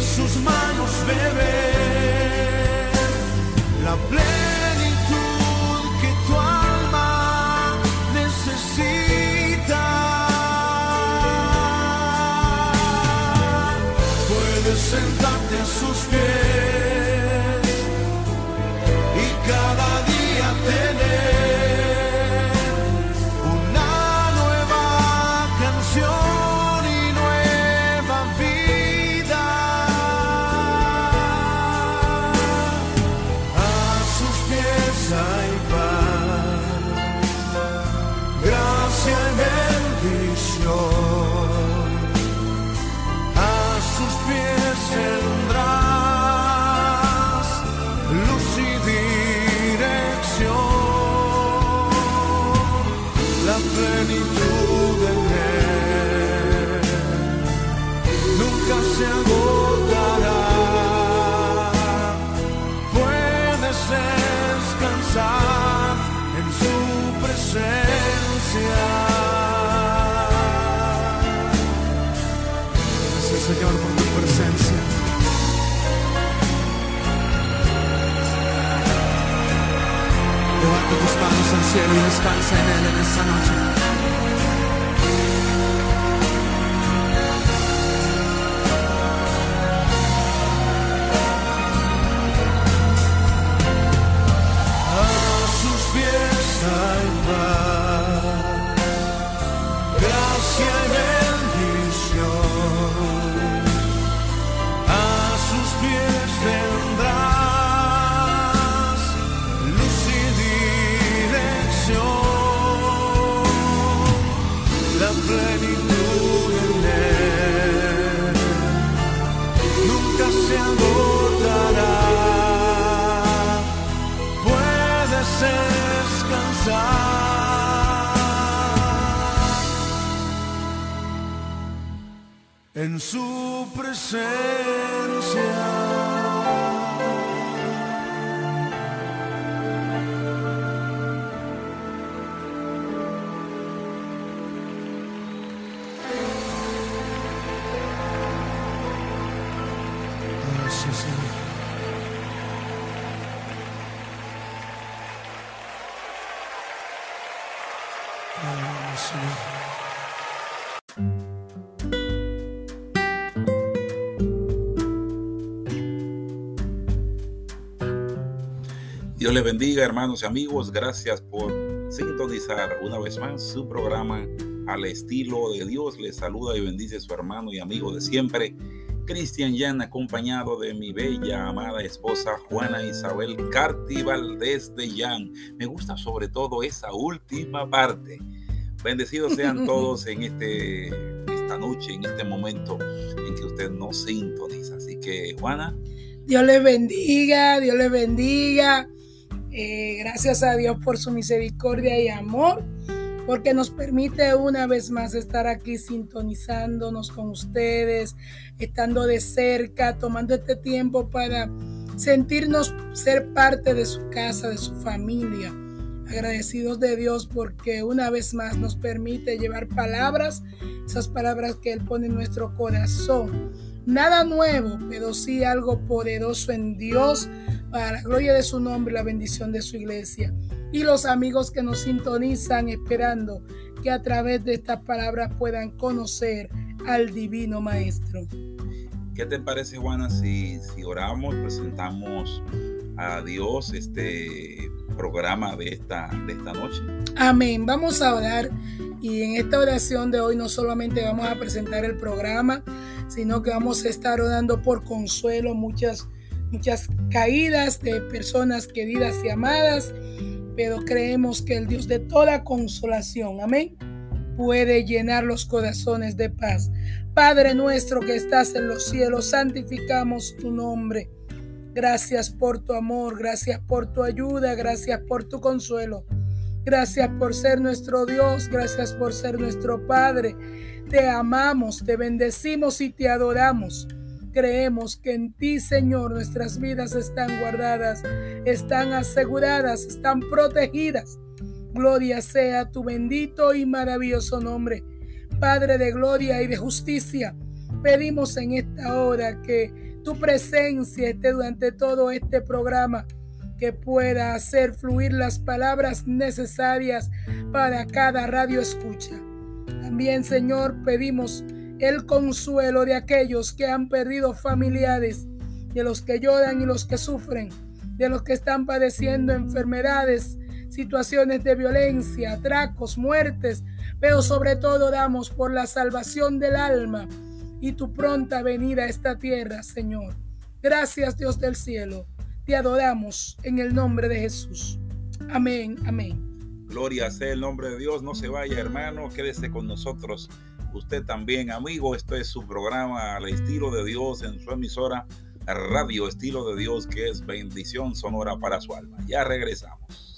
sus manos beber la plenitud cielo y descansa en Él en esta noche. Su Dios les bendiga, hermanos y amigos. Gracias por sintonizar una vez más su programa al estilo de Dios. Les saluda y bendice su hermano y amigo de siempre, Cristian Yan, acompañado de mi bella, amada esposa Juana Isabel Carti Valdés de Yan. Me gusta sobre todo esa última parte. Bendecidos sean todos en este, esta noche, en este momento en que usted nos sintoniza. Así que, Juana, Dios les bendiga, Dios les bendiga. Eh, gracias a Dios por su misericordia y amor, porque nos permite una vez más estar aquí sintonizándonos con ustedes, estando de cerca, tomando este tiempo para sentirnos ser parte de su casa, de su familia. Agradecidos de Dios porque una vez más nos permite llevar palabras, esas palabras que Él pone en nuestro corazón. Nada nuevo, pero sí algo poderoso en Dios para la gloria de su nombre y la bendición de su iglesia. Y los amigos que nos sintonizan esperando que a través de estas palabras puedan conocer al divino Maestro. ¿Qué te parece, Juana, si, si oramos, presentamos a Dios este programa de esta, de esta noche? Amén. Vamos a orar y en esta oración de hoy no solamente vamos a presentar el programa, sino que vamos a estar orando por consuelo, muchas, muchas caídas de personas queridas y amadas, pero creemos que el Dios de toda consolación, amén, puede llenar los corazones de paz. Padre nuestro que estás en los cielos, santificamos tu nombre. Gracias por tu amor, gracias por tu ayuda, gracias por tu consuelo. Gracias por ser nuestro Dios, gracias por ser nuestro Padre. Te amamos, te bendecimos y te adoramos. Creemos que en ti, Señor, nuestras vidas están guardadas, están aseguradas, están protegidas. Gloria sea tu bendito y maravilloso nombre. Padre de gloria y de justicia, pedimos en esta hora que tu presencia esté durante todo este programa, que pueda hacer fluir las palabras necesarias para cada radio escucha. También, Señor, pedimos el consuelo de aquellos que han perdido familiares, de los que lloran y los que sufren, de los que están padeciendo enfermedades, situaciones de violencia, atracos, muertes, pero sobre todo damos por la salvación del alma y tu pronta venida a esta tierra, Señor. Gracias Dios del cielo. Te adoramos en el nombre de Jesús. Amén, amén. Gloria sea el nombre de Dios. No se vaya, hermano. Quédese con nosotros. Usted también, amigo. Esto es su programa al estilo de Dios en su emisora Radio Estilo de Dios, que es bendición sonora para su alma. Ya regresamos.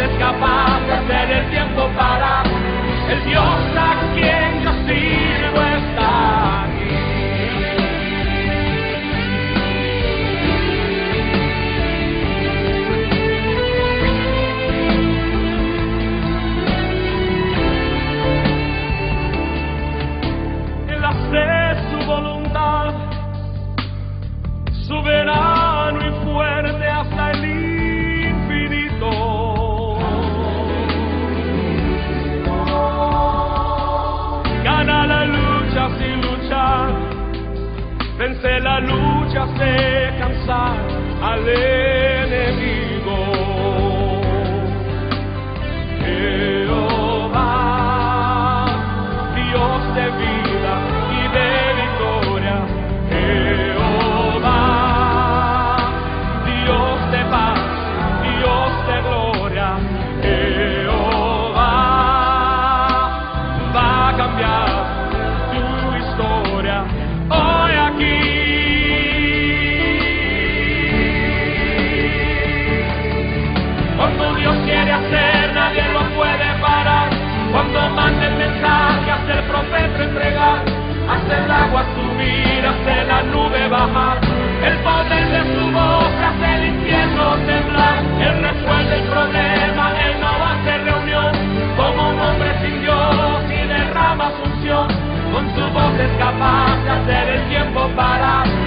es capaz de hacer el tiempo para el Dios a quien yo sigo. de la lucha se cansar. Ale aguas subir, hace la nube bajar, el poder de su voz hace el infierno temblar, él resuelve el problema, él no hace reunión, como un hombre sin Dios y derrama asunción, con su voz es capaz de hacer el tiempo parar.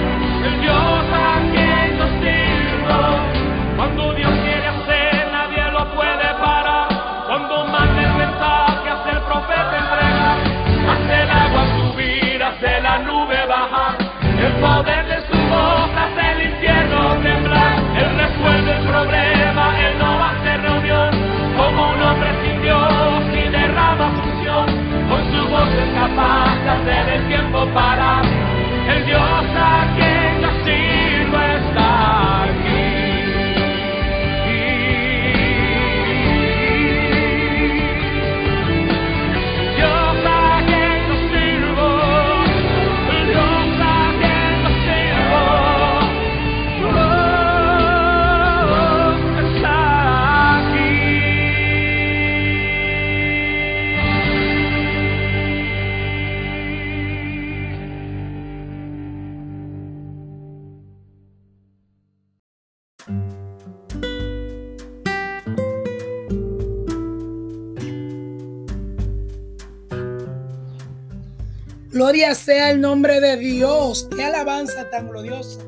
Gloria sea el nombre de Dios. Qué alabanza tan gloriosa,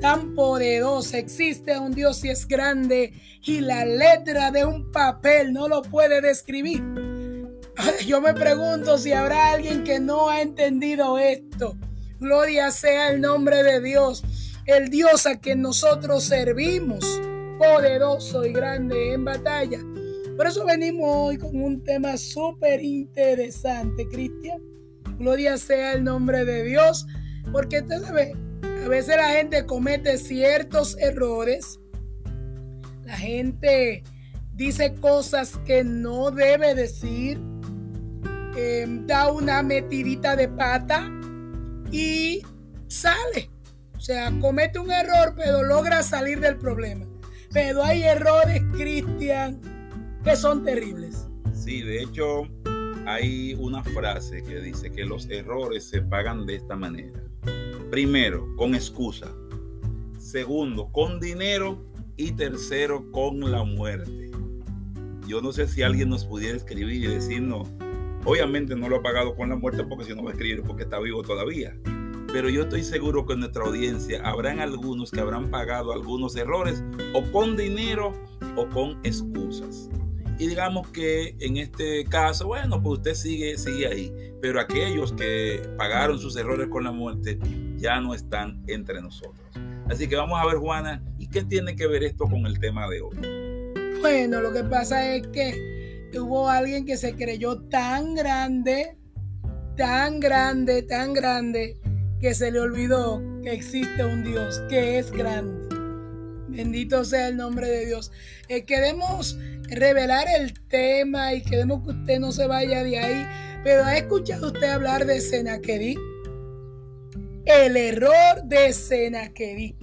tan poderosa. Existe un Dios y es grande y la letra de un papel no lo puede describir. Yo me pregunto si habrá alguien que no ha entendido esto. Gloria sea el nombre de Dios, el Dios a quien nosotros servimos, poderoso y grande en batalla. Por eso venimos hoy con un tema súper interesante, Cristian. Gloria sea el nombre de Dios, porque usted sabe, a veces la gente comete ciertos errores, la gente dice cosas que no debe decir, eh, da una metidita de pata y sale. O sea, comete un error, pero logra salir del problema. Pero hay errores, Cristian, que son terribles. Sí, de hecho, hay una frase que dice que los errores se pagan de esta manera. Primero, con excusa. Segundo, con dinero. Y tercero, con la muerte. Yo no sé si alguien nos pudiera escribir y decirnos, obviamente no lo ha pagado con la muerte porque si no va a escribir porque está vivo todavía. Pero yo estoy seguro que en nuestra audiencia habrán algunos que habrán pagado algunos errores o con dinero o con excusas. Y digamos que en este caso, bueno, pues usted sigue, sigue ahí. Pero aquellos que pagaron sus errores con la muerte ya no están entre nosotros. Así que vamos a ver, Juana, ¿y qué tiene que ver esto con el tema de hoy? Bueno, lo que pasa es que hubo alguien que se creyó tan grande, tan grande, tan grande, que se le olvidó que existe un Dios que es grande. Bendito sea el nombre de Dios. Eh, queremos revelar el tema y queremos que usted no se vaya de ahí. Pero ¿ha escuchado usted hablar de Senaquerib? El error de Senaquerib.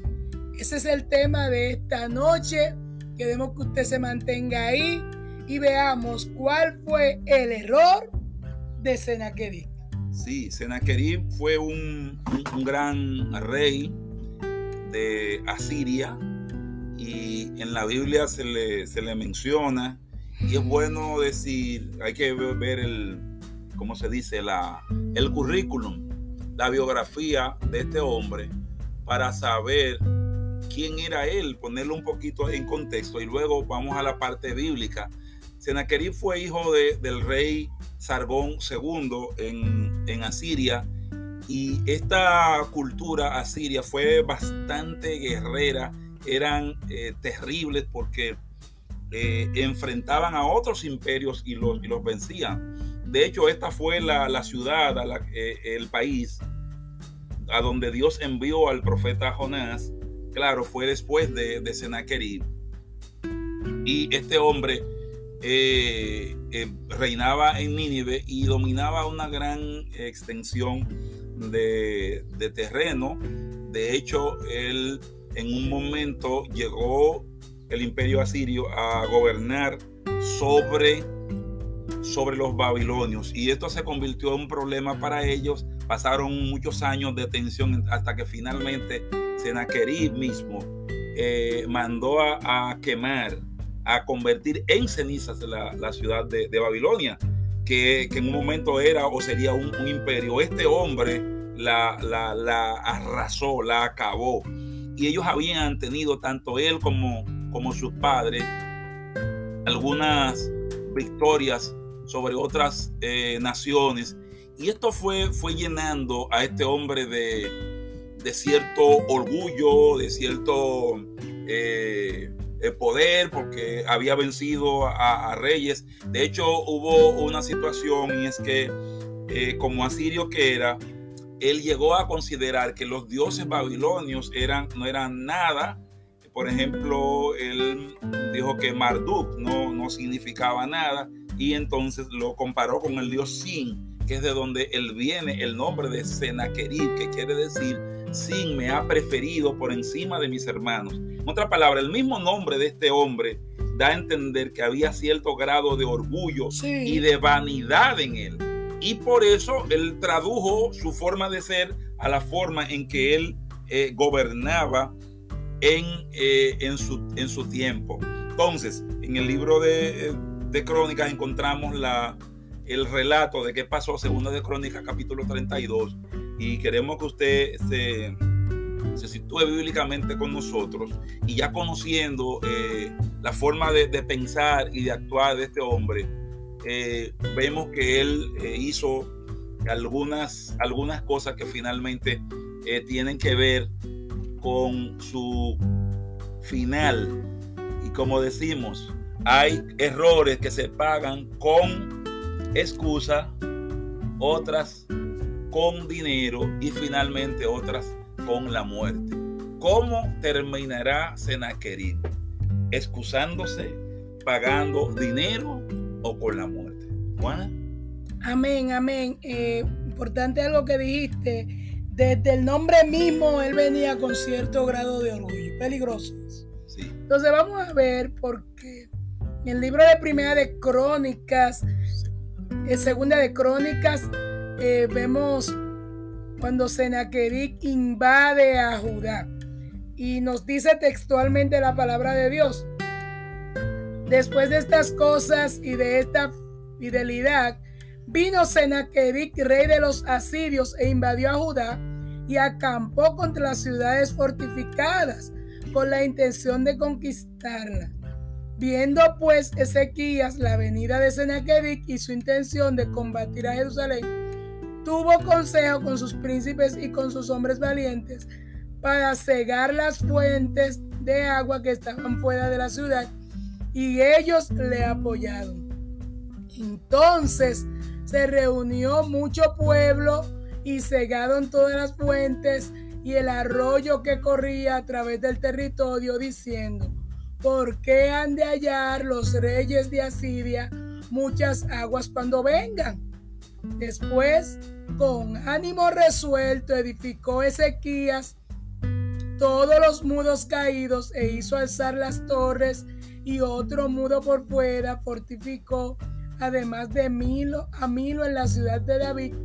Ese es el tema de esta noche. Queremos que usted se mantenga ahí y veamos cuál fue el error de Senaquerib. Sí, Senaquerib fue un, un gran rey de Asiria y en la Biblia se le, se le menciona y es bueno decir, hay que ver el, ¿cómo se dice? La, el currículum, la biografía de este hombre para saber quién era él, ponerlo un poquito en contexto y luego vamos a la parte bíblica. Senaquerib fue hijo de, del rey Sargón II en, en Asiria y esta cultura asiria fue bastante guerrera, eran eh, terribles porque eh, enfrentaban a otros imperios y los, y los vencían. De hecho, esta fue la, la ciudad, eh, el país a donde Dios envió al profeta Jonás. Claro, fue después de, de. Y este hombre reinaba en Nínive y dominaba una gran extensión de, de terreno. De hecho, él en un momento llegó el imperio asirio a gobernar sobre, sobre los babilonios y esto se convirtió en un problema para ellos pasaron muchos años de tensión hasta que finalmente Senaquerib mismo eh, mandó a, quemar, a convertir en cenizas la, ciudad de, Babilonia, que, en un momento era o sería un, imperio. Este hombre la, la, arrasó, la acabó. Y ellos habían tenido, tanto él como, como sus padres, algunas victorias sobre otras eh, naciones y esto fue, fue llenando a este hombre de, cierto orgullo, de cierto eh, eh, poder, porque había vencido a, reyes. De hecho, hubo una situación y es que como asirio que era, él llegó a considerar que los dioses babilonios eran, no eran nada. Por ejemplo, él dijo que Marduk no, no significaba nada y entonces lo comparó con el dios Sin que es de donde él viene el nombre de Senaquerib, que quiere decir Sin me ha preferido por encima de mis hermanos. En otra palabra, el mismo nombre de este hombre da a entender que había cierto grado de orgullo y de vanidad en él. Y por eso él tradujo su forma de ser a la forma en que él eh, gobernaba en, eh, en, su, en su tiempo. Entonces, en el libro de, de Crónicas encontramos la, el relato de qué pasó, segunda de Crónicas, capítulo 32, y queremos que usted se, se sitúe bíblicamente con nosotros y ya conociendo eh, la forma de, pensar y de actuar de este hombre, eh, vemos que él eh, hizo algunas, algunas cosas que finalmente tienen que ver con su final. Y como decimos, hay errores que se pagan con excusa, otras con dinero y finalmente otras con la muerte. ¿Cómo terminará Senaquerib? ¿Excusándose, pagando dinero o con la muerte? Juana. Amén, amén. Eh, importante algo que dijiste. Desde el nombre mismo él venía con cierto grado de orgullo. Peligroso. Sí. Entonces vamos a ver porque en el libro de Primera de Crónicas en segunda de Crónicas eh, vemos cuando Sennacherib invade a Judá y nos dice textualmente la palabra de Dios. Después de estas cosas y de esta fidelidad, vino Sennacherib, rey de los asirios, e invadió a Judá y acampó contra las ciudades fortificadas con la intención de conquistarla. Viendo pues Ezequías la venida de Sennacherib y su intención de combatir a Jerusalén, tuvo consejo con sus príncipes y con sus hombres valientes para cegar las fuentes de agua que estaban fuera de la ciudad, y ellos le apoyaron. Entonces se reunió mucho pueblo y cegaron todas las fuentes y el arroyo que corría a través del territorio, diciendo, ¿Por qué han de hallar los reyes de Asiria muchas aguas cuando vengan? Después, con ánimo resuelto, edificó Ezequías todos los muros caídos e hizo alzar las torres y otro muro por fuera fortificó, además de Milo, a Milo en la ciudad de David,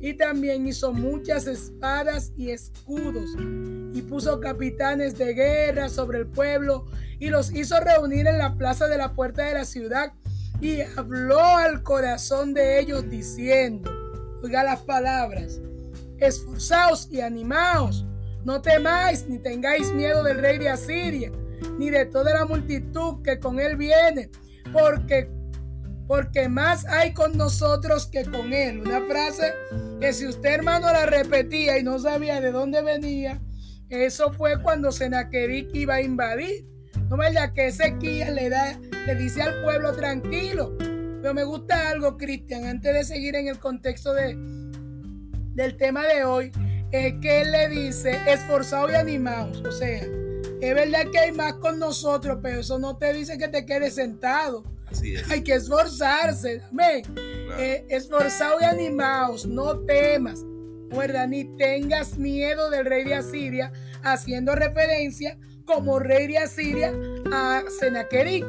y también hizo muchas espadas y escudos, y puso capitanes de guerra sobre el pueblo y los hizo reunir en la plaza de la puerta de la ciudad y habló al corazón de ellos diciendo, oiga las palabras, esforzaos y animaos, no temáis ni tengáis miedo del rey de Asiria, ni de toda la multitud que con él viene, porque porque más hay con nosotros que con él. Una frase que si usted hermano la repetía y no sabía de dónde venía, eso fue cuando Senaquerib iba a invadir. No vaya que Ezequiel le, da, le dice al pueblo tranquilo. Pero me gusta algo, Cristian, antes de seguir en el contexto de, del tema de hoy, es que él le dice esforzados y animados. O sea, es verdad que hay más con nosotros, pero eso no te dice que te quedes sentado. Así es. Hay que esforzarse. Amén. Eh, esforzados y animados, no temas. Ni tengas miedo del rey de Asiria, haciendo referencia como rey de Asiria a Senaquerib.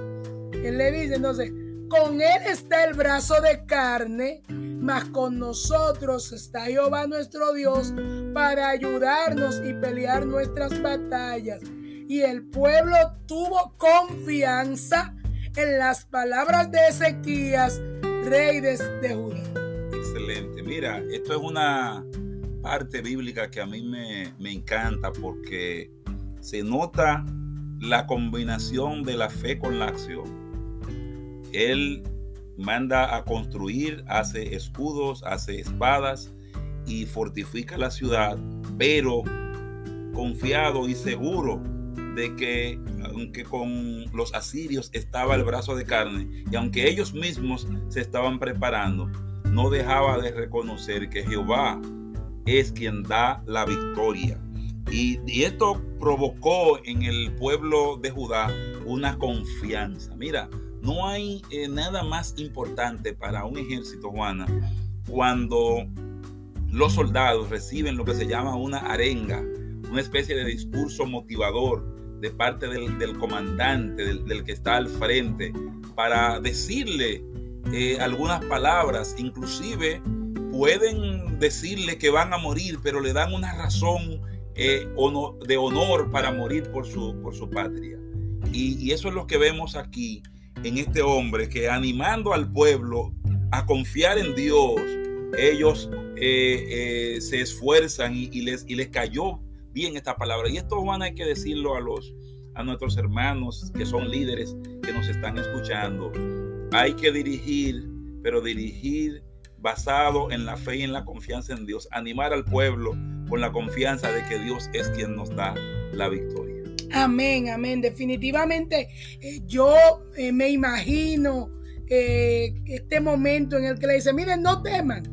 Él le dice entonces, con él está el brazo de carne, mas con nosotros está Jehová nuestro Dios para ayudarnos y pelear nuestras batallas. Y el pueblo tuvo confianza en las palabras de Ezequías, rey de, Judá. Excelente. Mira, esto es una parte bíblica que a mí me, me encanta porque se nota la combinación de la fe con la acción. Él manda a construir, hace escudos, hace espadas y fortifica la ciudad, pero confiado y seguro de que aunque con los asirios estaba el brazo de carne y aunque ellos mismos se estaban preparando, no dejaba de reconocer que Jehová es quien da la victoria. Y, esto provocó en el pueblo de Judá una confianza. Mira, no hay eh, nada más importante para un ejército, Juana, cuando los soldados reciben lo que se llama una arenga, una especie de discurso motivador de parte del, comandante, del, que está al frente, para decirle eh, algunas palabras, inclusive pueden decirle que van a morir, pero le dan una razón eh, de honor para morir por su, por su patria. y, eso es lo que vemos aquí en este hombre que animando al pueblo a confiar en Dios, ellos eh, eh, se esfuerzan y, les, y les cayó bien esta palabra. Y esto, Juan, hay que decirlo a los a nuestros hermanos que son líderes que nos están escuchando. Hay que dirigir, pero dirigir basado en la fe y en la confianza en Dios. Animar al pueblo con la confianza de que Dios es quien nos da la victoria. Amén, amén. Definitivamente eh, yo eh, me imagino eh, este momento en el que le dice, miren, no teman,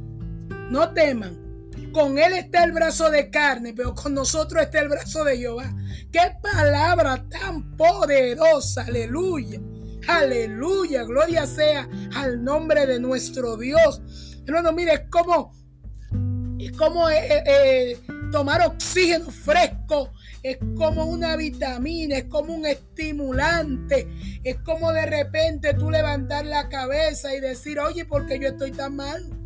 no teman. Con él está el brazo de carne, pero con nosotros está el brazo de Jehová. Qué palabra tan poderosa, aleluya. Aleluya, gloria sea al nombre de nuestro Dios. Hermano, mire, es como, es como tomar oxígeno fresco es como una vitamina, es como un estimulante, es como de repente tú levantar la cabeza y decir, oye, ¿por qué yo estoy tan mal?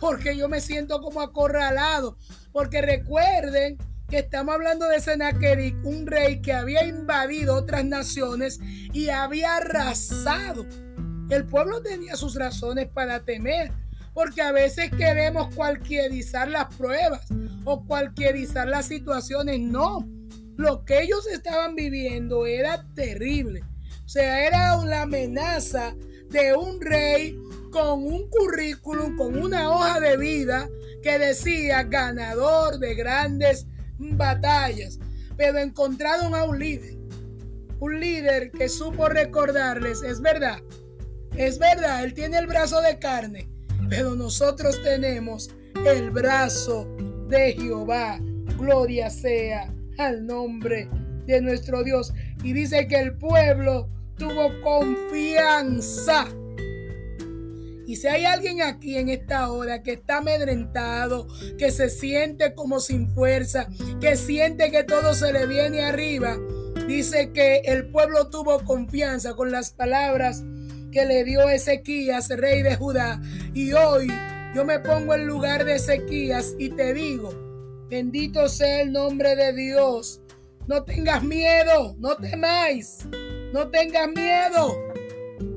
Porque yo me siento como acorralado. Porque recuerden que estamos hablando de Sennacherib, un rey que había invadido otras naciones y había arrasado. El pueblo tenía sus razones para temer, porque a veces queremos cualquierizar las pruebas o cualquierizar las situaciones. No, lo que ellos estaban viviendo era terrible. O sea, era una amenaza de un rey con un currículum, con una hoja de vida que decía ganador de grandes batallas. Pero encontraron a un líder. Un líder que supo recordarles, es verdad, es verdad, él tiene el brazo de carne, pero nosotros tenemos el brazo de Jehová. Gloria sea al nombre de nuestro Dios. Y dice que el pueblo tuvo confianza. Y si hay alguien aquí en esta hora que está amedrentado, que se siente como sin fuerza, que siente que todo se le viene arriba, dice que el pueblo tuvo confianza con las palabras que le dio Ezequías, rey de Judá. Y hoy yo me pongo en lugar de Ezequías y te digo, Bendito sea el nombre de Dios. No tengas miedo, no temáis, no tengas miedo,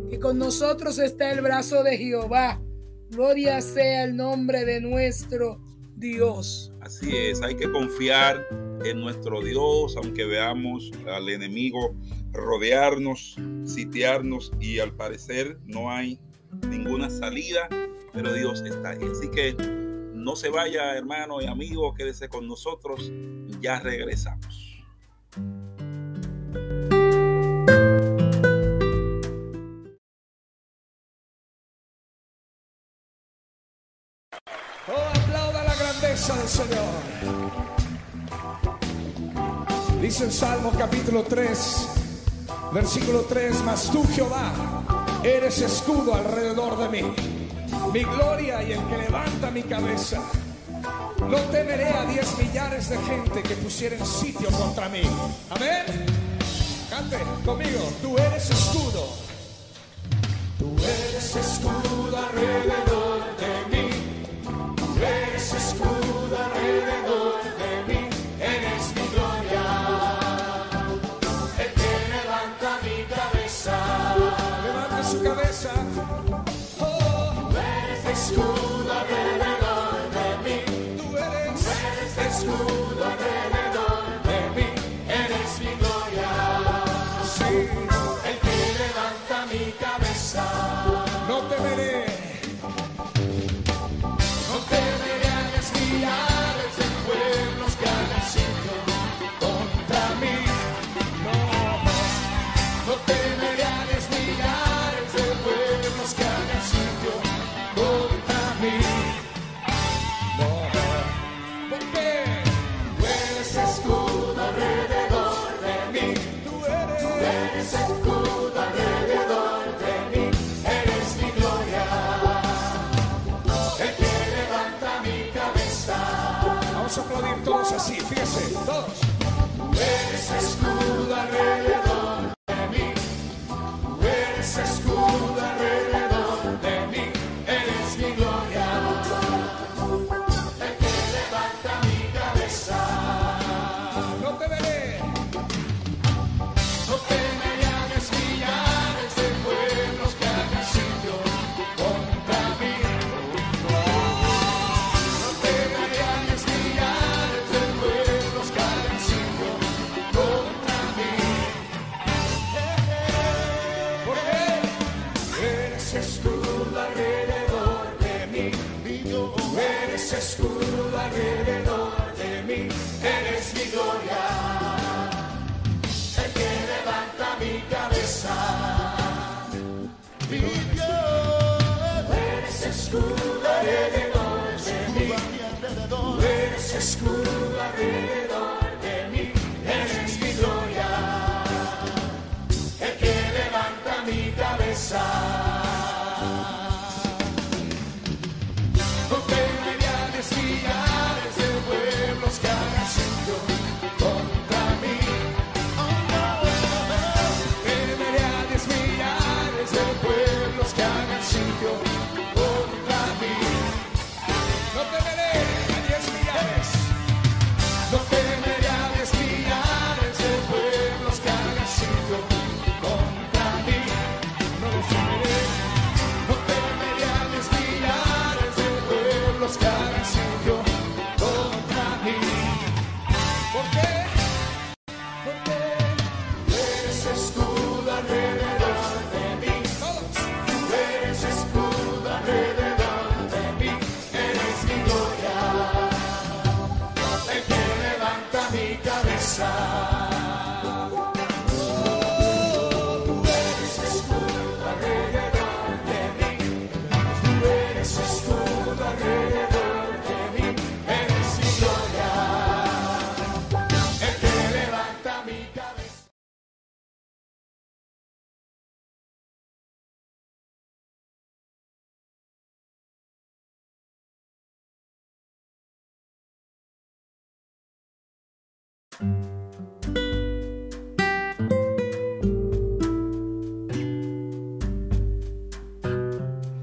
que con nosotros está el brazo de Jehová. Gloria sea el nombre de nuestro Dios. Así es, hay que confiar en nuestro Dios, aunque veamos al enemigo rodearnos, sitiarnos y al parecer no hay ninguna salida, pero Dios está ahí. Así que no se vaya, hermano y amigo, quédese con nosotros. Ya regresamos. Grandeza del Señor. Dice el Salmo capítulo 3, versículo 3, mas tú Jehová eres escudo alrededor de mí mi gloria y el que levanta mi cabeza. No temeré a diez millares de gente que pusieran sitio contra mí. Amén. Cante conmigo. Tú eres escudo. Tú eres escudo alrededor así, fíjense, todos.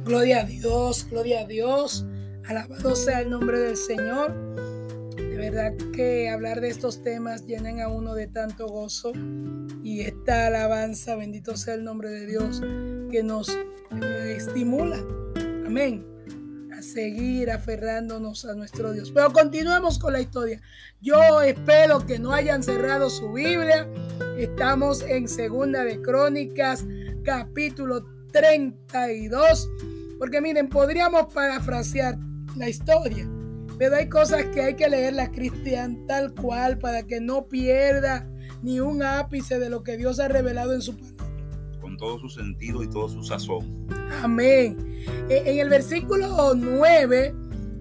Gloria a Dios, gloria a Dios. Alabado sea el nombre del Señor. De verdad que hablar de estos temas llenan a uno de tanto gozo y esta alabanza, bendito sea el nombre de Dios, que nos eh, estimula. Amén. Seguir aferrándonos a nuestro Dios. Pero continuemos con la historia. Yo espero que no hayan cerrado su Biblia. Estamos en Segunda de Crónicas, capítulo 32. Porque miren, podríamos parafrasear la historia, pero hay cosas que hay que leerla cristian tal cual para que no pierda ni un ápice de lo que Dios ha revelado en su palabra. Todo su sentido y todo su sazón. Amén. E- En el versículo 9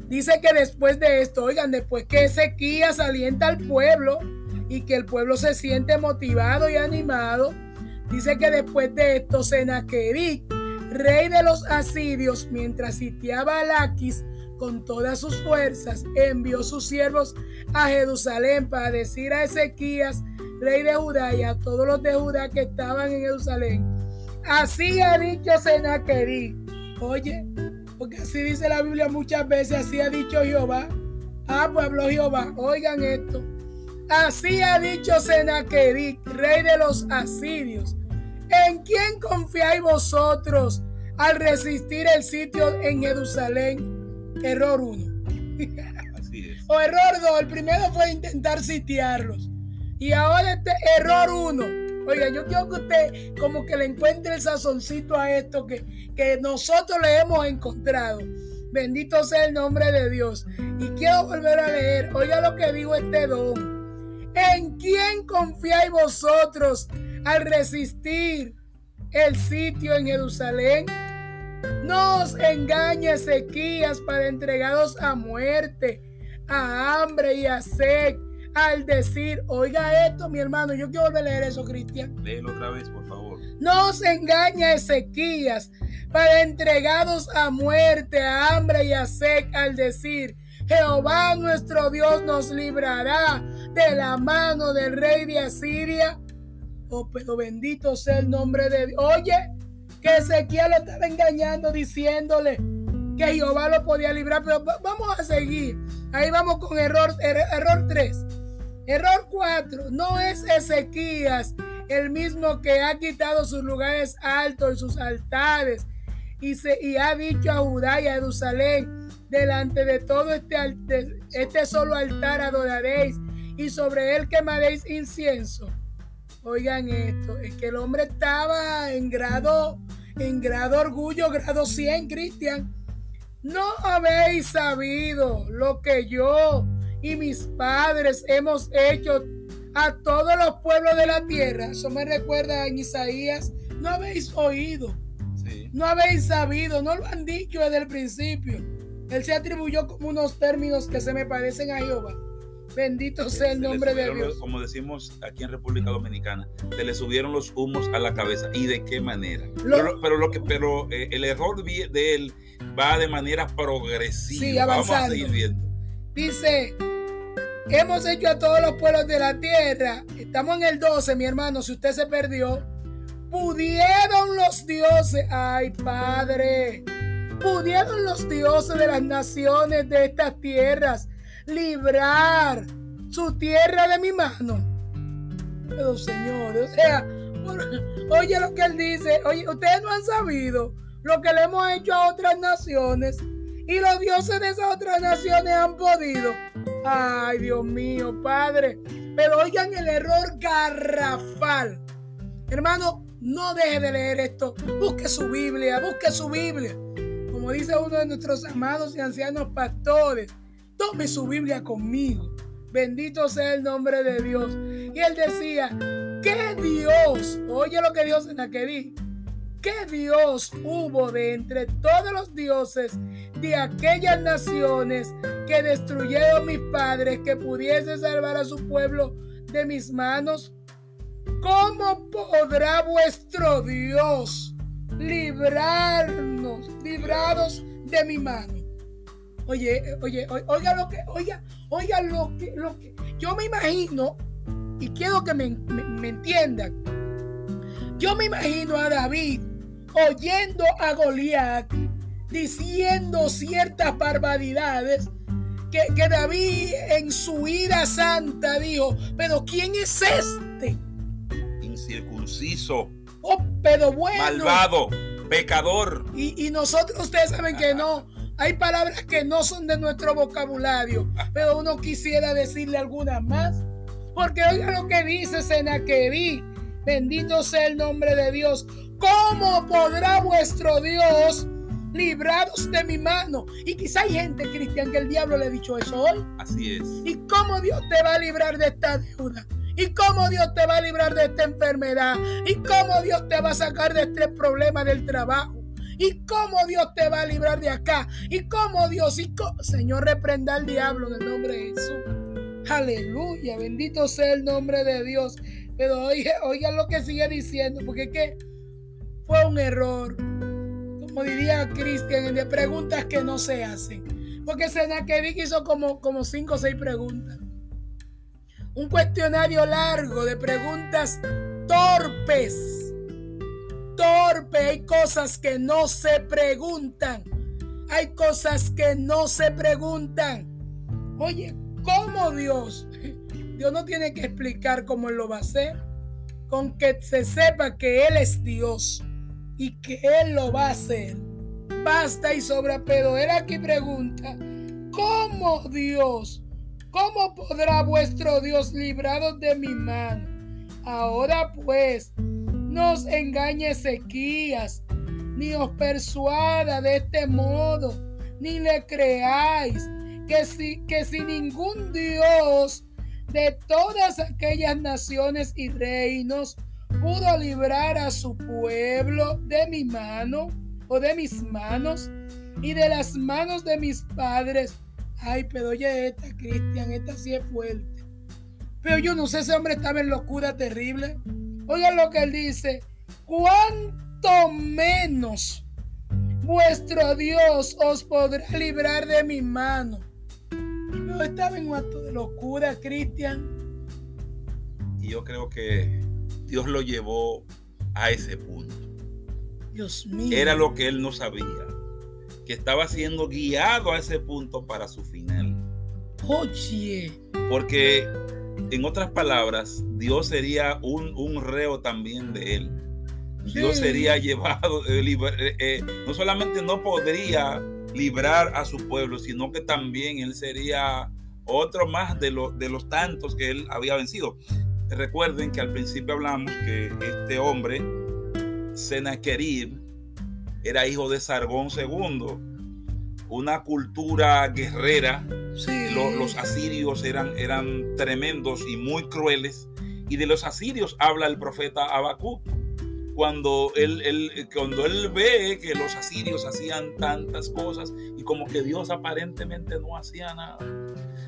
dice que después de esto, oigan, después que Ezequías alienta al pueblo y que el pueblo se siente motivado y animado, dice que después de esto Senaquerib, rey de los asirios, mientras sitiaba a Laquis con todas sus fuerzas, envió sus siervos a Jerusalén para decir a Ezequías, rey de Judá, y a todos los de Judá que estaban en Jerusalén, Así ha dicho Senaquerib, Oye, porque así dice la Biblia muchas veces, así ha dicho Jehová. Ah, habló Jehová. Oigan esto. Así ha dicho Senaqueric, rey de los asirios. ¿En quién confiáis vosotros al resistir el sitio en Jerusalén? Error 1. Así es. O error 2. El primero fue intentar sitiarlos. Y ahora este error 1. Oiga, yo quiero que usted como que le encuentre el sazoncito a esto que, que nosotros le hemos encontrado. Bendito sea el nombre de Dios. Y quiero volver a leer. Oiga lo que dijo este don. ¿En quién confiáis vosotros al resistir el sitio en Jerusalén? No os engañe Ezequías para entregados a muerte, a hambre y a sed, al decir, oiga esto, mi hermano, yo quiero volver a leer eso, Cristian. Léelo otra vez, por favor. No os engañe Ezequías para entregados a muerte, a hambre y a sed, al decir, Jehová nuestro Dios nos librará de la mano del rey de Asiria. Oh, pero bendito sea el nombre de Dios. Oye, que Ezequiel lo estaba engañando diciéndole que Jehová lo podía librar. Pero vamos a seguir. Ahí vamos con error, er, error 3. Error 4. No es Ezequías el mismo que ha quitado sus lugares altos y sus altares y, se, y ha dicho a Judá y a Jerusalén delante de todo este, este solo altar adoraréis y sobre él quemaréis incienso. Oigan esto, es que el hombre estaba en grado, en grado orgullo, grado 100, Cristian. No habéis sabido lo que yo y mis padres hemos hecho a todos los pueblos de la tierra. Eso me recuerda en Isaías. No habéis oído. No habéis sabido. No lo han dicho desde el principio. Él se atribuyó como unos términos que se me parecen a Jehová. Bendito sea el nombre de Dios. como decimos aquí en República Dominicana, se le subieron los humos a la cabeza. ¿Y de qué manera? pero, lo que, pero eh, el error de él va de manera progresiva. Sí, avanzando. Vamos a seguir viendo. Dice, hemos hecho a todos los pueblos de la tierra. Estamos en el 12, mi hermano, si usted se perdió. Pudieron los dioses, ay Padre, pudieron los dioses de las naciones de estas tierras librar su tierra de mi mano. Pero Señor, o sea, oye lo que él dice, oye, ustedes no han sabido lo que le hemos hecho a otras naciones y los dioses de esas otras naciones han podido. Ay, Dios mío, Padre. Pero oigan el error garrafal. Hermano, no deje de leer esto. Busque su Biblia, busque su Biblia. Como dice uno de nuestros amados y ancianos pastores, tome su Biblia conmigo. Bendito sea el nombre de Dios. Y él decía, ¿qué Dios? Oye lo que Dios en aquel ¿Qué Dios hubo de entre todos los dioses de aquellas naciones que destruyeron mis padres que pudiese salvar a su pueblo de mis manos? ¿Cómo podrá vuestro Dios librarnos, librados de mi mano? Oye, oye, oiga lo que, oiga, oiga lo que, lo que, yo me imagino, y quiero que me, me entiendan, yo me imagino a David oyendo a Goliat diciendo ciertas barbaridades que, que, David en su ira santa dijo, pero ¿quién es este? Incircunciso. Oh, pero bueno. Malvado, pecador. Y, y nosotros ustedes saben que no, hay palabras que no son de nuestro vocabulario, pero uno quisiera decirle algunas más. Porque oiga lo que dice Senaquerí. Bendito sea el nombre de Dios. ¿Cómo podrá vuestro Dios libraros de mi mano? Y quizá hay gente, Cristian, que el diablo le ha dicho eso hoy. Así es. ¿Y cómo Dios te va a librar de esta deuda? ¿Y cómo Dios te va a librar de esta enfermedad? ¿Y cómo Dios te va a sacar de este problema del trabajo? ¿Y cómo Dios te va a librar de acá? ¿Y cómo Dios? Y Señor, reprenda al diablo en el nombre de Jesús. Aleluya, bendito sea el nombre de Dios. Pero oigan lo que sigue diciendo, porque es que fue un error. Como diría Cristian, de preguntas que no se hacen. Porque Senaqueric hizo como, como cinco o seis preguntas. Un cuestionario largo de preguntas torpes torpe, hay cosas que no se preguntan. Hay cosas que no se preguntan. Oye, ¿cómo Dios? Dios no tiene que explicar cómo Él lo va a hacer. Con que se sepa que Él es Dios y que Él lo va a hacer. Basta y sobra, pero Él aquí pregunta, ¿cómo Dios? ¿Cómo podrá vuestro Dios libraros de mi mano? Ahora pues, no os engañe Ezequías, ni os persuada de este modo, ni le creáis que si, que si ningún Dios de todas aquellas naciones y reinos pudo librar a su pueblo de mi mano o de mis manos y de las manos de mis padres. Ay, pero oye esta, Cristian, esta sí es fuerte. Pero yo no sé, ese hombre estaba en locura terrible. Oigan lo que él dice. ¿Cuánto menos vuestro Dios os podrá librar de mi mano? Pero estaba en un acto de locura, Cristian. Y yo creo que Dios lo llevó a ese punto. Dios mío. Era lo que él no sabía, que estaba siendo guiado a ese punto para su final. Oye. Porque, en otras palabras, Dios sería un, un reo también de él. Dios Sí. sería llevado, eh, liber- eh, eh, no solamente no podría librar a su pueblo, sino que también él sería otro más de, los de los tantos que él había vencido. Recuerden que al principio hablamos que este hombre, Sennacherib, era hijo de Sargón II, una cultura guerrera Sí. lo- los asirios eran, eran tremendos y muy crueles. Y de los asirios habla el profeta Habacuc. Cuando él, él- cuando él ve que los asirios hacían tantas cosas y como que Dios aparentemente no hacía nada.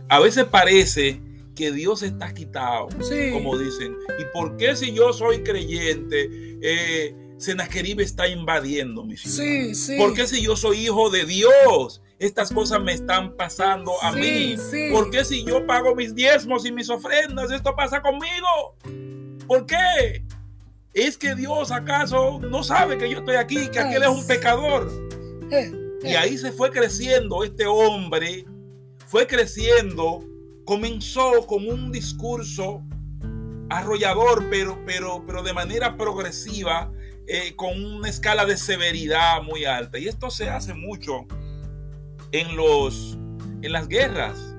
A veces parece que Dios está quitado, Sí. como dicen. ¿Y por qué si yo soy creyente, eh, Sennacherib está invadiendo mi ciudad? Sí, sí. ¿Por qué si yo soy hijo de Dios? Estas cosas me están pasando a mí. sí. ¿Por qué si yo pago mis diezmos y mis ofrendas, esto pasa conmigo? ¿Por qué? ¿Es que Dios acaso no sabe que yo estoy aquí, que aquel es un pecador? Eh, Y ahí se fue creciendo este hombre, fue creciendo, comenzó con un discurso arrollador, pero, pero, pero de manera progresiva, eh, con una escala de severidad muy alta. Y esto se hace mucho en, los, en las guerras,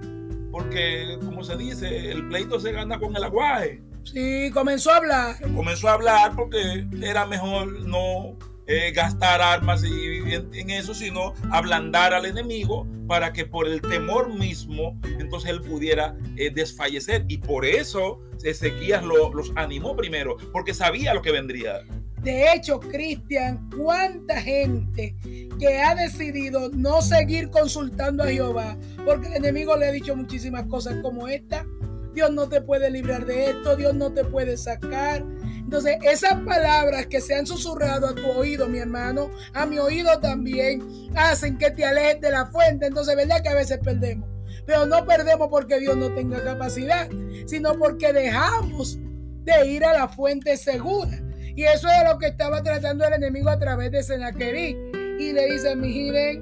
porque como se dice, el pleito se gana con el aguaje sí, comenzó a hablar. comenzó a hablar porque era mejor no eh, gastar armas y, en, en eso, sino ablandar al enemigo para que por el temor mismo, entonces él pudiera eh, desfallecer. Y por eso Ezequías lo- los animó primero, porque sabía lo que vendría. De hecho, Cristian, cuánta gente que ha decidido no seguir consultando a Jehová, porque el enemigo le ha dicho muchísimas cosas como esta. Dios no te puede librar de esto, Dios no te puede sacar. Entonces, esas palabras que se han susurrado a tu oído, mi hermano, a mi oído también, hacen que te alejes de la fuente. Entonces, ¿verdad que a veces perdemos? Pero no perdemos porque Dios no tenga capacidad, sino porque dejamos de ir a la fuente segura. Y eso es lo que estaba tratando el enemigo a través de Sennacherib. Y le dice, miren,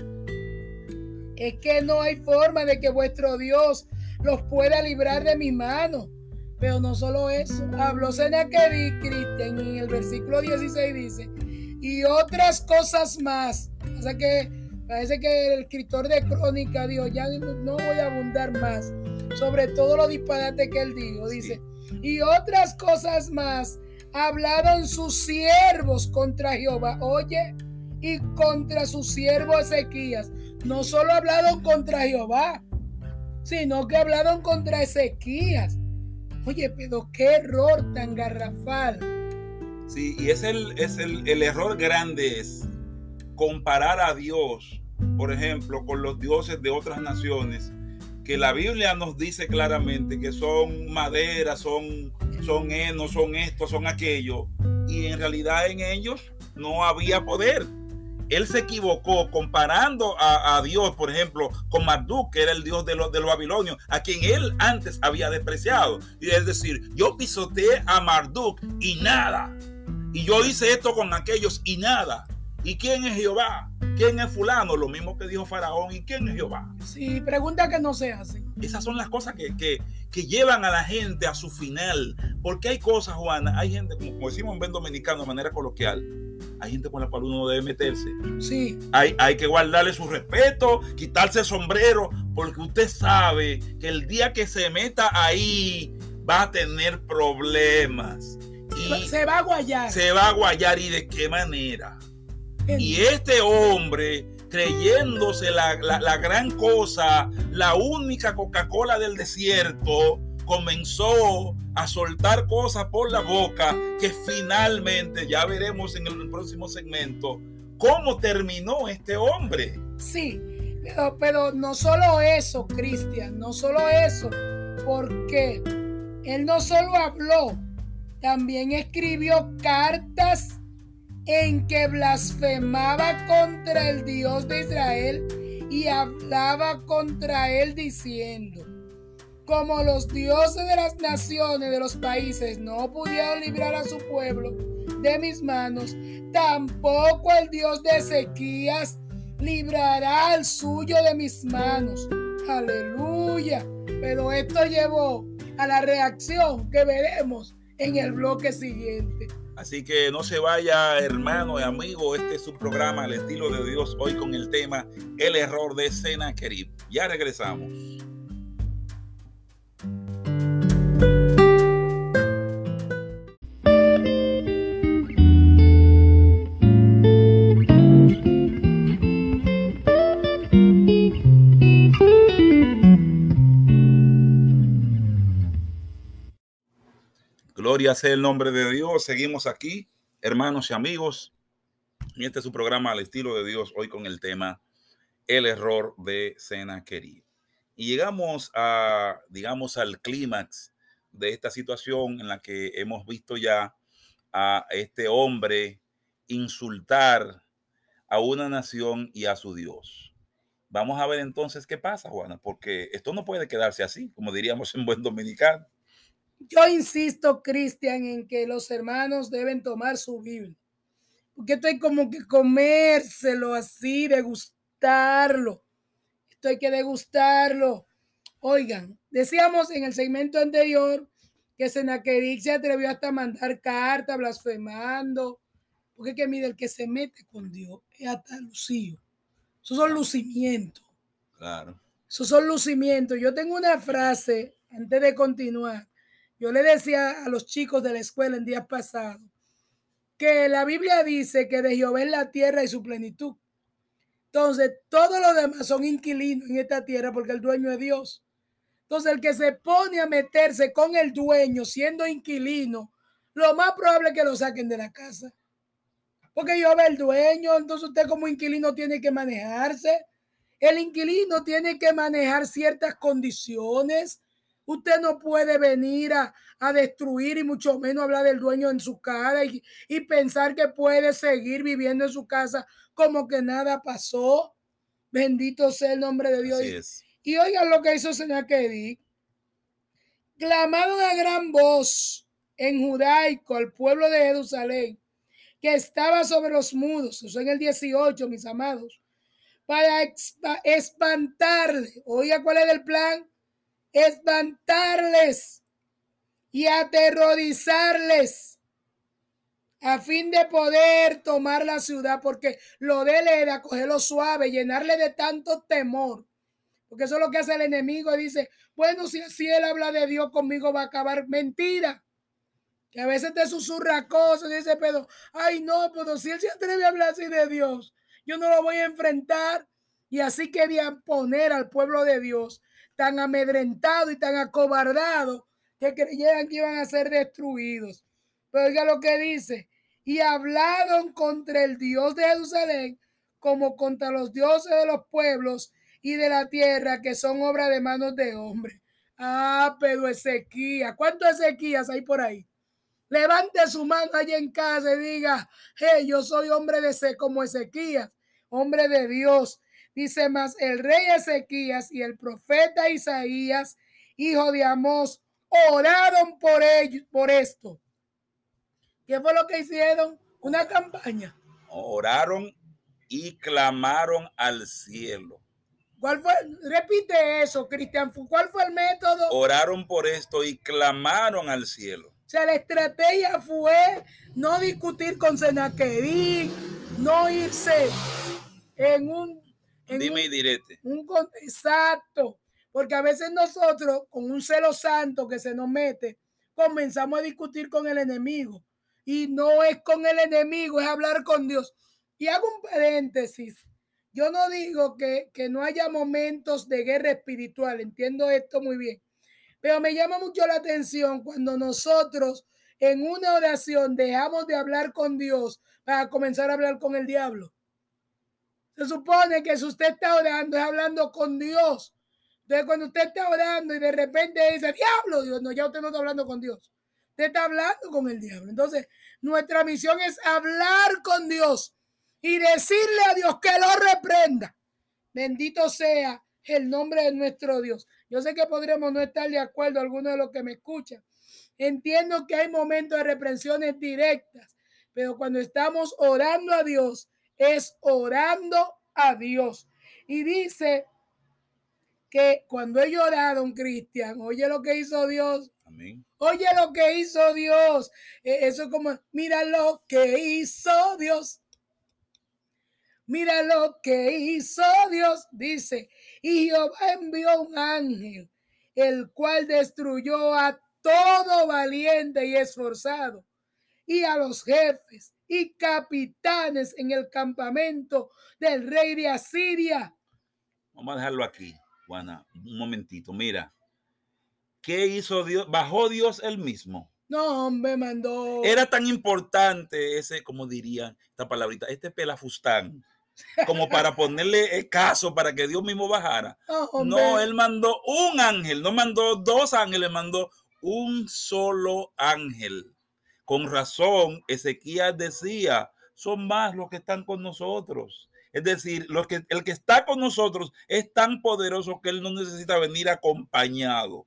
es que no hay forma de que vuestro Dios los pueda librar de mi mano. Pero no solo eso, habló Sennacherib, Cristian, y en el versículo 16 dice, y otras cosas más. O sea que parece que el escritor de crónica dijo, ya no voy a abundar más sobre todo los disparates que él dijo. Dice, y otras cosas más hablaron sus siervos contra Jehová. Oye, y contra su siervo Ezequías. No solo hablaron contra Jehová, sino que hablaron contra Ezequías. Oye, pero qué error tan garrafal. Sí, y es el, es el, el error grande es comparar a Dios, por ejemplo, con los dioses de otras naciones, que la Biblia nos dice claramente que son madera, son, son heno, son esto, son aquello, y en realidad en ellos no había poder. Él se equivocó comparando a, a Dios, por ejemplo, con Marduk, que era el dios de los, de los babilonios, a quien él antes había despreciado. Y es decir, yo pisoteé a Marduk y nada. Y yo hice esto con aquellos y nada. ¿Y quién es Jehová? ¿Quién es fulano? Lo mismo que dijo Faraón. ¿Y quién es Jehová? Sí, pregunta que no se hacen. Esas son las cosas que, que, que llevan a la gente a su final. Porque hay cosas, Juana, hay gente, como decimos en buen dominicano de manera coloquial, hay gente con la cual uno debe meterse. Sí. Hay, hay que guardarle su respeto, quitarse el sombrero, porque usted sabe que el día que se meta ahí va a tener problemas. Y se va a guayar. Se va a guayar y de qué manera. Y este hombre, creyéndose la, la, la gran cosa, la única Coca-Cola del desierto, comenzó a soltar cosas por la boca que finalmente ya veremos en el próximo segmento cómo terminó este hombre. Sí, pero, no solo eso, Cristian, no solo eso, porque él no solo habló, también escribió cartas en que blasfemaba contra el Dios de Israel y hablaba contra él diciendo, como los dioses de las naciones de los países no pudieron librar a su pueblo de mis manos, tampoco el Dios de Ezequías librará al suyo de mis manos. Aleluya. Pero esto llevó a la reacción que veremos en el bloque siguiente. Así que no se vaya, hermano y amigo. Este es su programa al estilo de Dios hoy con el tema El error de Sennacherib. Ya regresamos. Gloria sea el nombre de Dios. Seguimos aquí, hermanos y amigos. Y este es su programa al estilo de Dios, hoy con el tema El error de Sennacherib. Y llegamos a, digamos, al clímax de esta situación en la que hemos visto ya a este hombre insultar a una nación y a su Dios. Vamos a ver entonces qué pasa, Juana, porque esto no puede quedarse así, como diríamos en buen dominicano. Yo insisto, Cristian, en que los hermanos deben tomar su Biblia. Porque esto hay como que comérselo así, degustarlo. Esto hay que degustarlo. Oigan, decíamos en el segmento anterior que Senaquerib se atrevió hasta a mandar cartas blasfemando. Porque que mire, el que se mete con Dios es hasta lucido. Esos son lucimientos. Claro. Esos son lucimientos. Yo tengo una frase antes de continuar yo le decía a los chicos de la escuela en días pasados que la Biblia dice que de Jehová es la tierra y su plenitud. Entonces, todos los demás son inquilinos en esta tierra porque el dueño es Dios. Entonces, el que se pone a meterse con el dueño siendo inquilino, lo más probable es que lo saquen de la casa. Porque Jehová es el dueño, entonces usted como inquilino tiene que manejarse. El inquilino tiene que manejar ciertas condiciones Usted no puede venir a, a, destruir y mucho menos hablar del dueño en su cara y, y, pensar que puede seguir viviendo en su casa como que nada pasó. Bendito sea el nombre de Dios. Así es. Y oigan lo que hizo Senaquedí. Clamaron a gran voz en judaico al pueblo de Jerusalén que estaba sobre los mudos, eso en el 18, mis amados, para espantarle. Oiga, ¿cuál es el plan? Espantarles y aterrorizarles a fin de poder tomar la ciudad, porque lo de él era cogerlo suave, llenarle de tanto temor. Porque eso es lo que hace el enemigo. Dice, bueno, si así él habla de Dios conmigo va a acabar. Mentira. Que a veces te susurra cosas y dice, pero, ay no, pero si él se atreve a hablar así de Dios, yo no lo voy a enfrentar. Y así querían poner al pueblo de Dios tan amedrentado y tan acobardado que creyeran que iban a ser destruidos. Pero oiga lo que dice, y hablaron contra el Dios de Jerusalén como contra los dioses de los pueblos y de la tierra que son obra de manos de hombre. Ah, pero Ezequías, ¿cuántos Ezequías hay por ahí? Levante su mano allá en casa y diga, hey, yo soy hombre de ese como Ezequías, hombre de Dios, Dice más, el rey Ezequías y el profeta Isaías, hijo de Amós, oraron por ellos, por esto. ¿Qué fue lo que hicieron? Una campaña. Oraron y clamaron al cielo. ¿Cuál fue? Repite eso, Cristian. ¿Cuál fue el método? Oraron por esto y clamaron al cielo. O sea, la estrategia fue no discutir con Senaquerí, no irse en un... Dime un- y direte. un exacto, porque a veces nosotros, con un celo santo que se nos mete, comenzamos a discutir con el enemigo. Y no es con el enemigo, es hablar con Dios. Y hago un paréntesis. Yo no digo que, que no haya momentos de guerra espiritual, entiendo esto muy bien. Pero me llama mucho la atención cuando nosotros en una oración dejamos de hablar con Dios para comenzar a hablar con el diablo. Se supone que si usted está orando, es hablando con Dios. Entonces, cuando usted está orando y de repente dice, diablo, Dios, no, ya usted no está hablando con Dios. Usted está hablando con el diablo. Entonces, nuestra misión es hablar con Dios y decirle a Dios que lo reprenda. Bendito sea el nombre de nuestro Dios. Yo sé que podremos no estar de acuerdo, algunos de los que me escuchan. Entiendo que hay momentos de reprensiones directas, pero cuando estamos orando a Dios, es orando a Dios. Y dice que cuando ellos oraron, Cristian, oye lo que hizo Dios, Amén. oye lo que hizo Dios. Eh, Eso es como, mira lo que hizo Dios. Mira lo que hizo Dios, dice. Y Jehová envió un ángel, el cual destruyó a todo valiente y esforzado, y a los jefes y capitanes en el campamento del rey de Asiria. Vamos a dejarlo aquí, Juana, un momentito. Mira, ¿qué hizo Dios? Bajó Dios él mismo. No, hombre, mandó. Era tan importante ese, como dirían esta palabrita, este pelafustán, como para ponerle caso para que Dios mismo bajara. No, él mandó un ángel, no mandó dos ángeles, mandó un solo ángel. Con razón, Ezequías decía, son más los que están con nosotros. Es decir, el que está con nosotros es tan poderoso que él no necesita venir acompañado.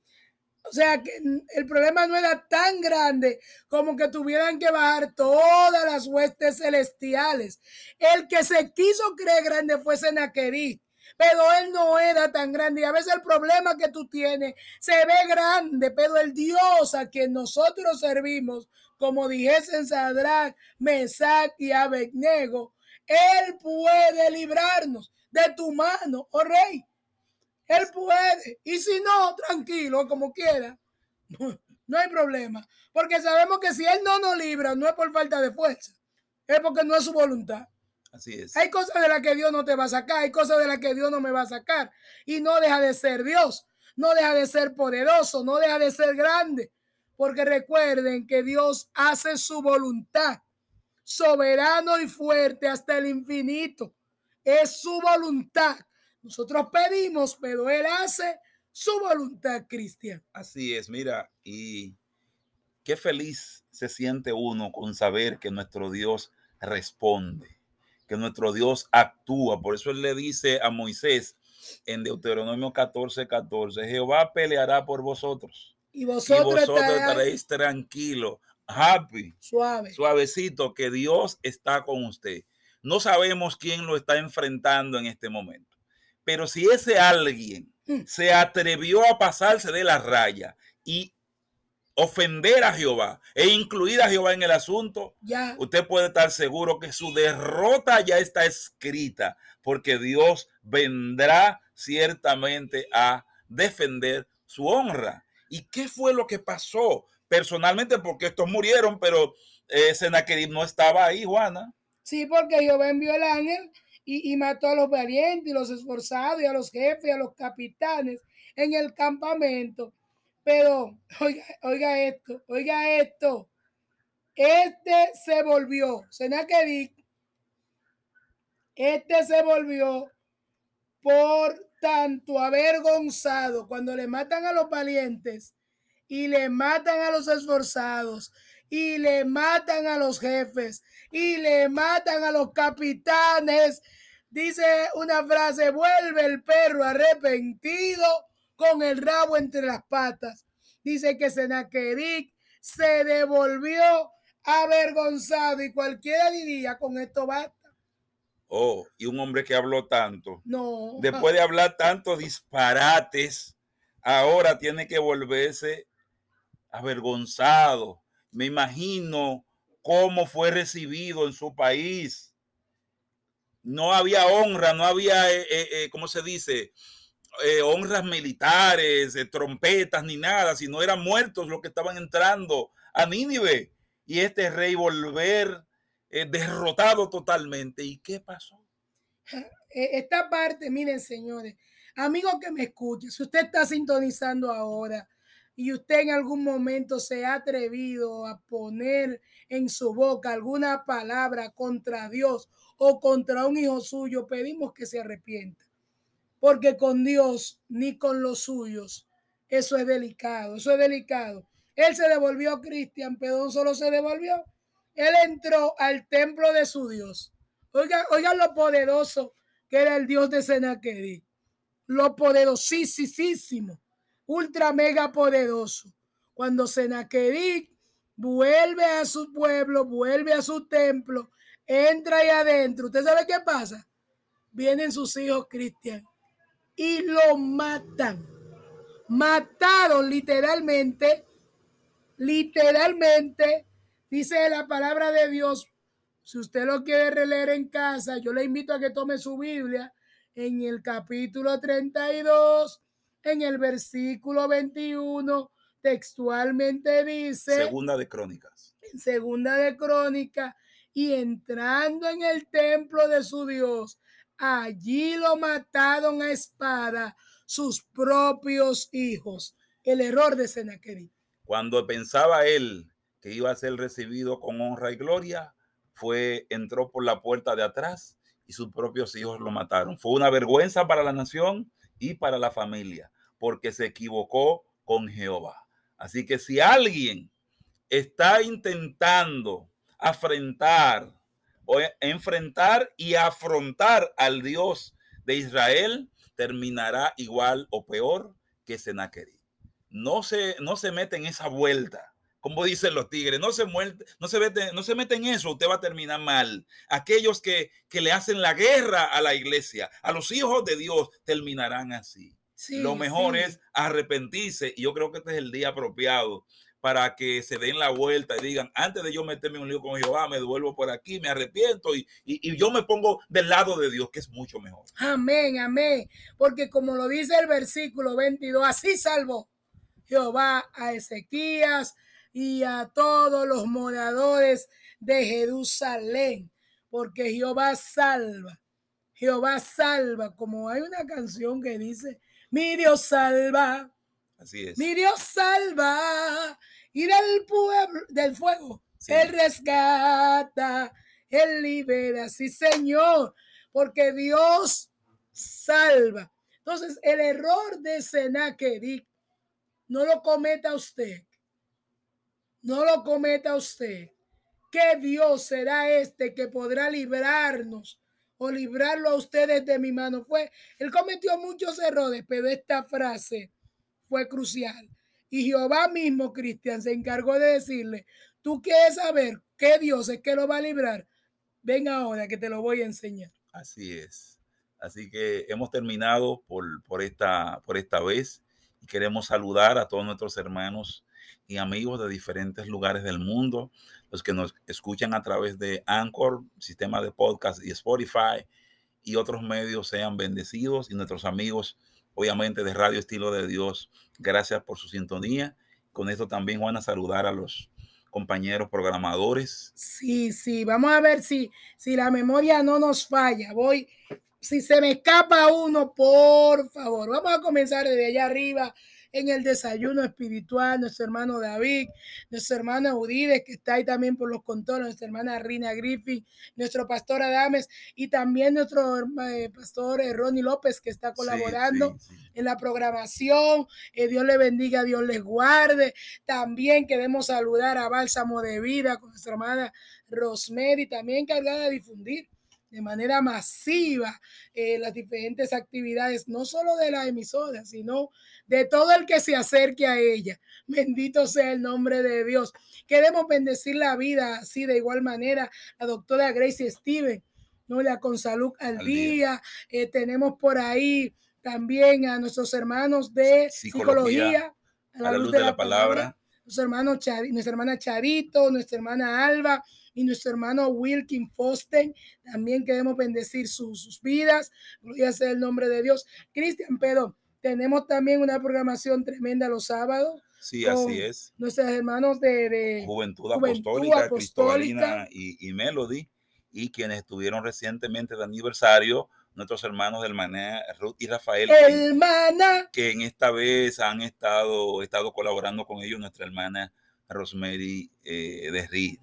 O sea que el problema no era tan grande como que tuvieran que bajar todas las huestes celestiales. El que se quiso creer grande fue Senaquerí, pero él no era tan grande. Y a veces el problema que tú tienes se ve grande, pero el Dios a quien nosotros servimos, como dijesen Sadrach, Mesach y Abednego, él puede librarnos de tu mano, oh rey. Él puede. Y si no, tranquilo, como quiera. No hay problema. Porque sabemos que si Él no nos libra, no es por falta de fuerza. Es porque no es su voluntad. Así es. Hay cosas de las que Dios no te va a sacar. Hay cosas de las que Dios no me va a sacar. Y no deja de ser Dios. No deja de ser poderoso. No deja de ser grande. Porque recuerden que Dios hace su voluntad. Soberano y fuerte hasta el infinito. Es su voluntad. Nosotros pedimos, pero Él hace su voluntad, Cristian. Así es, mira, y qué feliz se siente uno con saber que nuestro Dios responde, que nuestro Dios actúa. Por eso él le dice a Moisés en Deuteronomio 14, 14, Jehová peleará por vosotros Y y vosotros, vosotros estaréis estaréis tranquilos, happy, suave. suavecito, que Dios está con usted. No sabemos quién lo está enfrentando en este momento, pero si ese alguien Mm. se atrevió a pasarse de la raya y ofender a Jehová e incluir a Jehová en el asunto, Ya. usted puede estar seguro que su derrota ya está escrita, porque Dios vendrá ciertamente a defender su honra. ¿Y qué fue lo que pasó? Personalmente, porque estos murieron, pero eh, Sennacherib no estaba ahí, Juana. Sí, porque Jehová envió el ángel y, mató a los valientes y los esforzados y a los jefes y a los capitanes en el campamento. Pero, oiga, oiga esto, oiga esto. Este se volvió, Sennacherib, este se volvió por tanto avergonzado cuando le matan a los valientes y le matan a los esforzados y le matan a los jefes y le matan a los capitanes. Dice una frase, vuelve el perro arrepentido con el rabo entre las patas. Dice que Senaqueric se devolvió avergonzado y cualquiera diría, con esto basta. Oh, y un hombre que habló tanto, No. después de hablar tantos disparates, ahora tiene que volverse avergonzado. Me imagino cómo fue recibido en su país. No había honra, no había, eh, eh, eh, ¿cómo se dice? Eh, honras militares, trompetas, ni nada, sino eran muertos los que estaban entrando a Nínive. Y este rey volver eh, derrotado totalmente. ¿Y qué pasó? Eh, esta parte, miren, señores, amigo que me escuche, si usted está sintonizando ahora y usted en algún momento se ha atrevido a poner en su boca alguna palabra contra Dios o contra un hijo suyo, pedimos que se arrepienta. Porque con Dios ni con los suyos, eso es delicado, eso es delicado. Él se devolvió, Cristian, pero solo se devolvió. Él entró al templo de su Dios. Oigan, lo poderoso que era el Dios de Senaquerib. Lo poderosísimo, ultra mega poderoso. Cuando Senaquerib vuelve a su pueblo, vuelve a su templo, entra ahí adentro. ¿Usted sabe qué pasa? Vienen sus hijos Cristian y lo matan. Mataron literalmente, literalmente, dice la palabra de Dios. Si usted lo quiere releer en casa, yo le invito a que tome su Biblia en el capítulo 32, en el versículo 21, textualmente dice Segunda de Crónicas. en segunda de crónica y entrando en el templo de su Dios, allí lo mataron a espada sus propios hijos. El error de Senaquerib. Cuando pensaba él que iba a ser recibido con honra y gloria, fue entró por la puerta de atrás y sus propios hijos lo mataron. Fue una vergüenza para la nación y para la familia, porque se equivocó con Jehová. Así que si alguien está intentando afrentar o e- enfrentar y afrontar al Dios de Israel, terminará igual o peor que Senaquerib. No se, no se mete en esa vuelta, como dicen los tigres, no se, muerte, no, se mete, no se mete en eso, usted va a terminar mal. Aquellos que, que le hacen la guerra a la iglesia, a los hijos de Dios, terminarán así. Sí, Lo mejor sí. es arrepentirse y yo creo que este es el día apropiado para que se den la vuelta y digan, antes de yo meterme en un lío con Jehová, me devuelvo por aquí, me arrepiento y, y, y yo me pongo del lado de Dios, que es mucho mejor. Amén, amén. Porque como lo dice el versículo 22, así salvó Jehová a Ezequías y a todos los moradores de Jerusalén. Porque Jehová salva. Jehová salva. Como hay una canción que dice, mi Dios salva. Así es. Mi Dios salva. Y del pueblo, del fuego, Sí. Él rescata, Él libera. Sí, Señor. Porque Dios salva. Entonces, el error de Senaquerib no lo cometa usted. No lo cometa usted. ¿Qué Dios será este que podrá librarnos o librarlo a ustedes de mi mano? Fue, él cometió muchos errores, pero esta frase fue crucial. Y Jehová mismo, Cristian, se encargó de decirle, tú quieres saber qué Dios es que lo va a librar. Ven ahora que te lo voy a enseñar. Así es. Así que hemos terminado por, por, esta, por esta vez y queremos saludar a todos nuestros hermanos y amigos de diferentes lugares del mundo, los que nos escuchan a través de Anchor, sistema de podcast y Spotify y otros medios sean bendecidos y nuestros amigos, obviamente de Radio Estilo de Dios, gracias por su sintonía. Con esto también van a saludar a los compañeros programadores. Sí, sí, vamos a ver si, si la memoria no nos falla. Voy, si se me escapa uno, por favor, vamos a comenzar desde allá arriba en el desayuno espiritual, nuestro hermano David, nuestra hermana Udides, que está ahí también por los contornos, nuestra hermana Rina Griffin, nuestro pastor Adames y también nuestro eh, pastor eh, Ronnie López, que está colaborando Sí, sí, sí. en la programación. Eh, Dios le bendiga, Dios les guarde. También queremos saludar a Bálsamo de Vida con nuestra hermana Rosemary, también encargada de difundir de manera masiva eh, las diferentes actividades, no solo de la emisora, sino de todo el que se acerque a ella. Bendito sea el nombre de Dios. Queremos bendecir la vida así de igual manera. La doctora Gracie Steven, ¿no? la con salud al, día. Eh, tenemos por ahí también a nuestros hermanos de psicología, a la, luz, de, la, palabra. Nuestro hermano nuestra hermana Charito, nuestra hermana Alba, y nuestro hermano Wilkin Fosten. También queremos bendecir sus, vidas. Gloria sea el nombre de Dios. Cristian, pero tenemos también una programación tremenda los sábados. Sí, así es. Nuestros hermanos de, Juventud, Apostólica, Cristobalina y, y, Melody, y quienes estuvieron recientemente de aniversario, nuestros hermanos del Maná, Ruth y Rafael. El. Que en esta vez han estado, estado colaborando con ellos, nuestra hermana Rosemary eh, de Reed.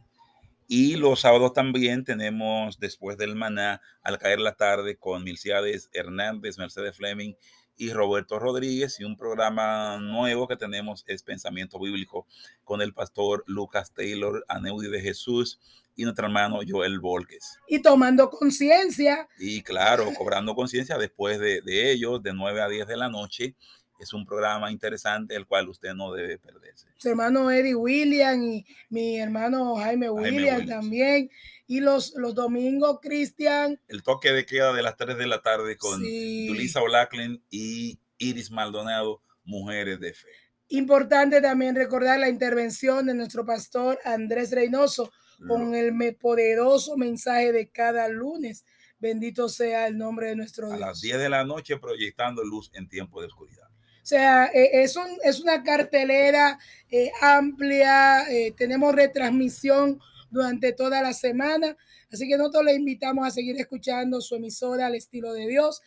Y los sábados también tenemos después del maná al caer la tarde con Milciades Hernández, Mercedes Fleming y Roberto Rodríguez y un programa nuevo que tenemos es Pensamiento Bíblico con el pastor Lucas Taylor, Aneudi de Jesús y nuestro hermano Joel Volques. Y tomando conciencia. Y claro, cobrando conciencia después de, de ellos, de 9 a 10 de la noche es un programa interesante el cual usted no debe perderse. Su hermano Eddie William y mi hermano Jaime, William también. Y los, los domingos, Cristian. El toque de queda de las 3 de la tarde con Julissa O'Lacklin y Iris Maldonado, Mujeres de Fe. Importante también recordar la intervención de nuestro pastor Andrés Reynoso con el poderoso mensaje de cada lunes. Bendito sea el nombre de nuestro Dios. A las 10 de la noche proyectando luz en tiempo de oscuridad. Sea, eh, es, es una cartelera eh, amplia, eh, tenemos retransmisión durante toda la semana, así que nosotros le invitamos a seguir escuchando su emisora al estilo de Dios,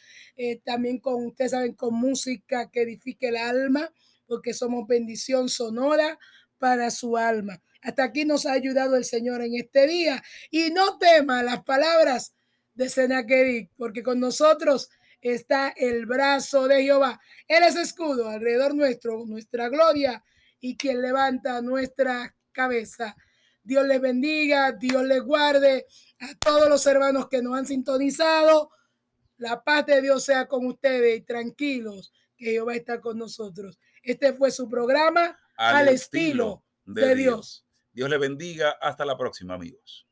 también con, ustedes saben, con música que edifique el alma, porque somos bendición sonora para su alma. Hasta aquí nos ha ayudado el Señor en este día. Y no tema las palabras de Senaquerib, porque con nosotros está el brazo de Jehová. Él es escudo alrededor nuestro, nuestra gloria y quien levanta nuestra cabeza. Dios les bendiga, Dios les guarde a todos los hermanos que nos han sintonizado. La paz de Dios sea con ustedes y tranquilos que Jehová está con nosotros. Este fue su programa al, estilo, de, Dios. Dios le bendiga. Hasta la próxima, amigos.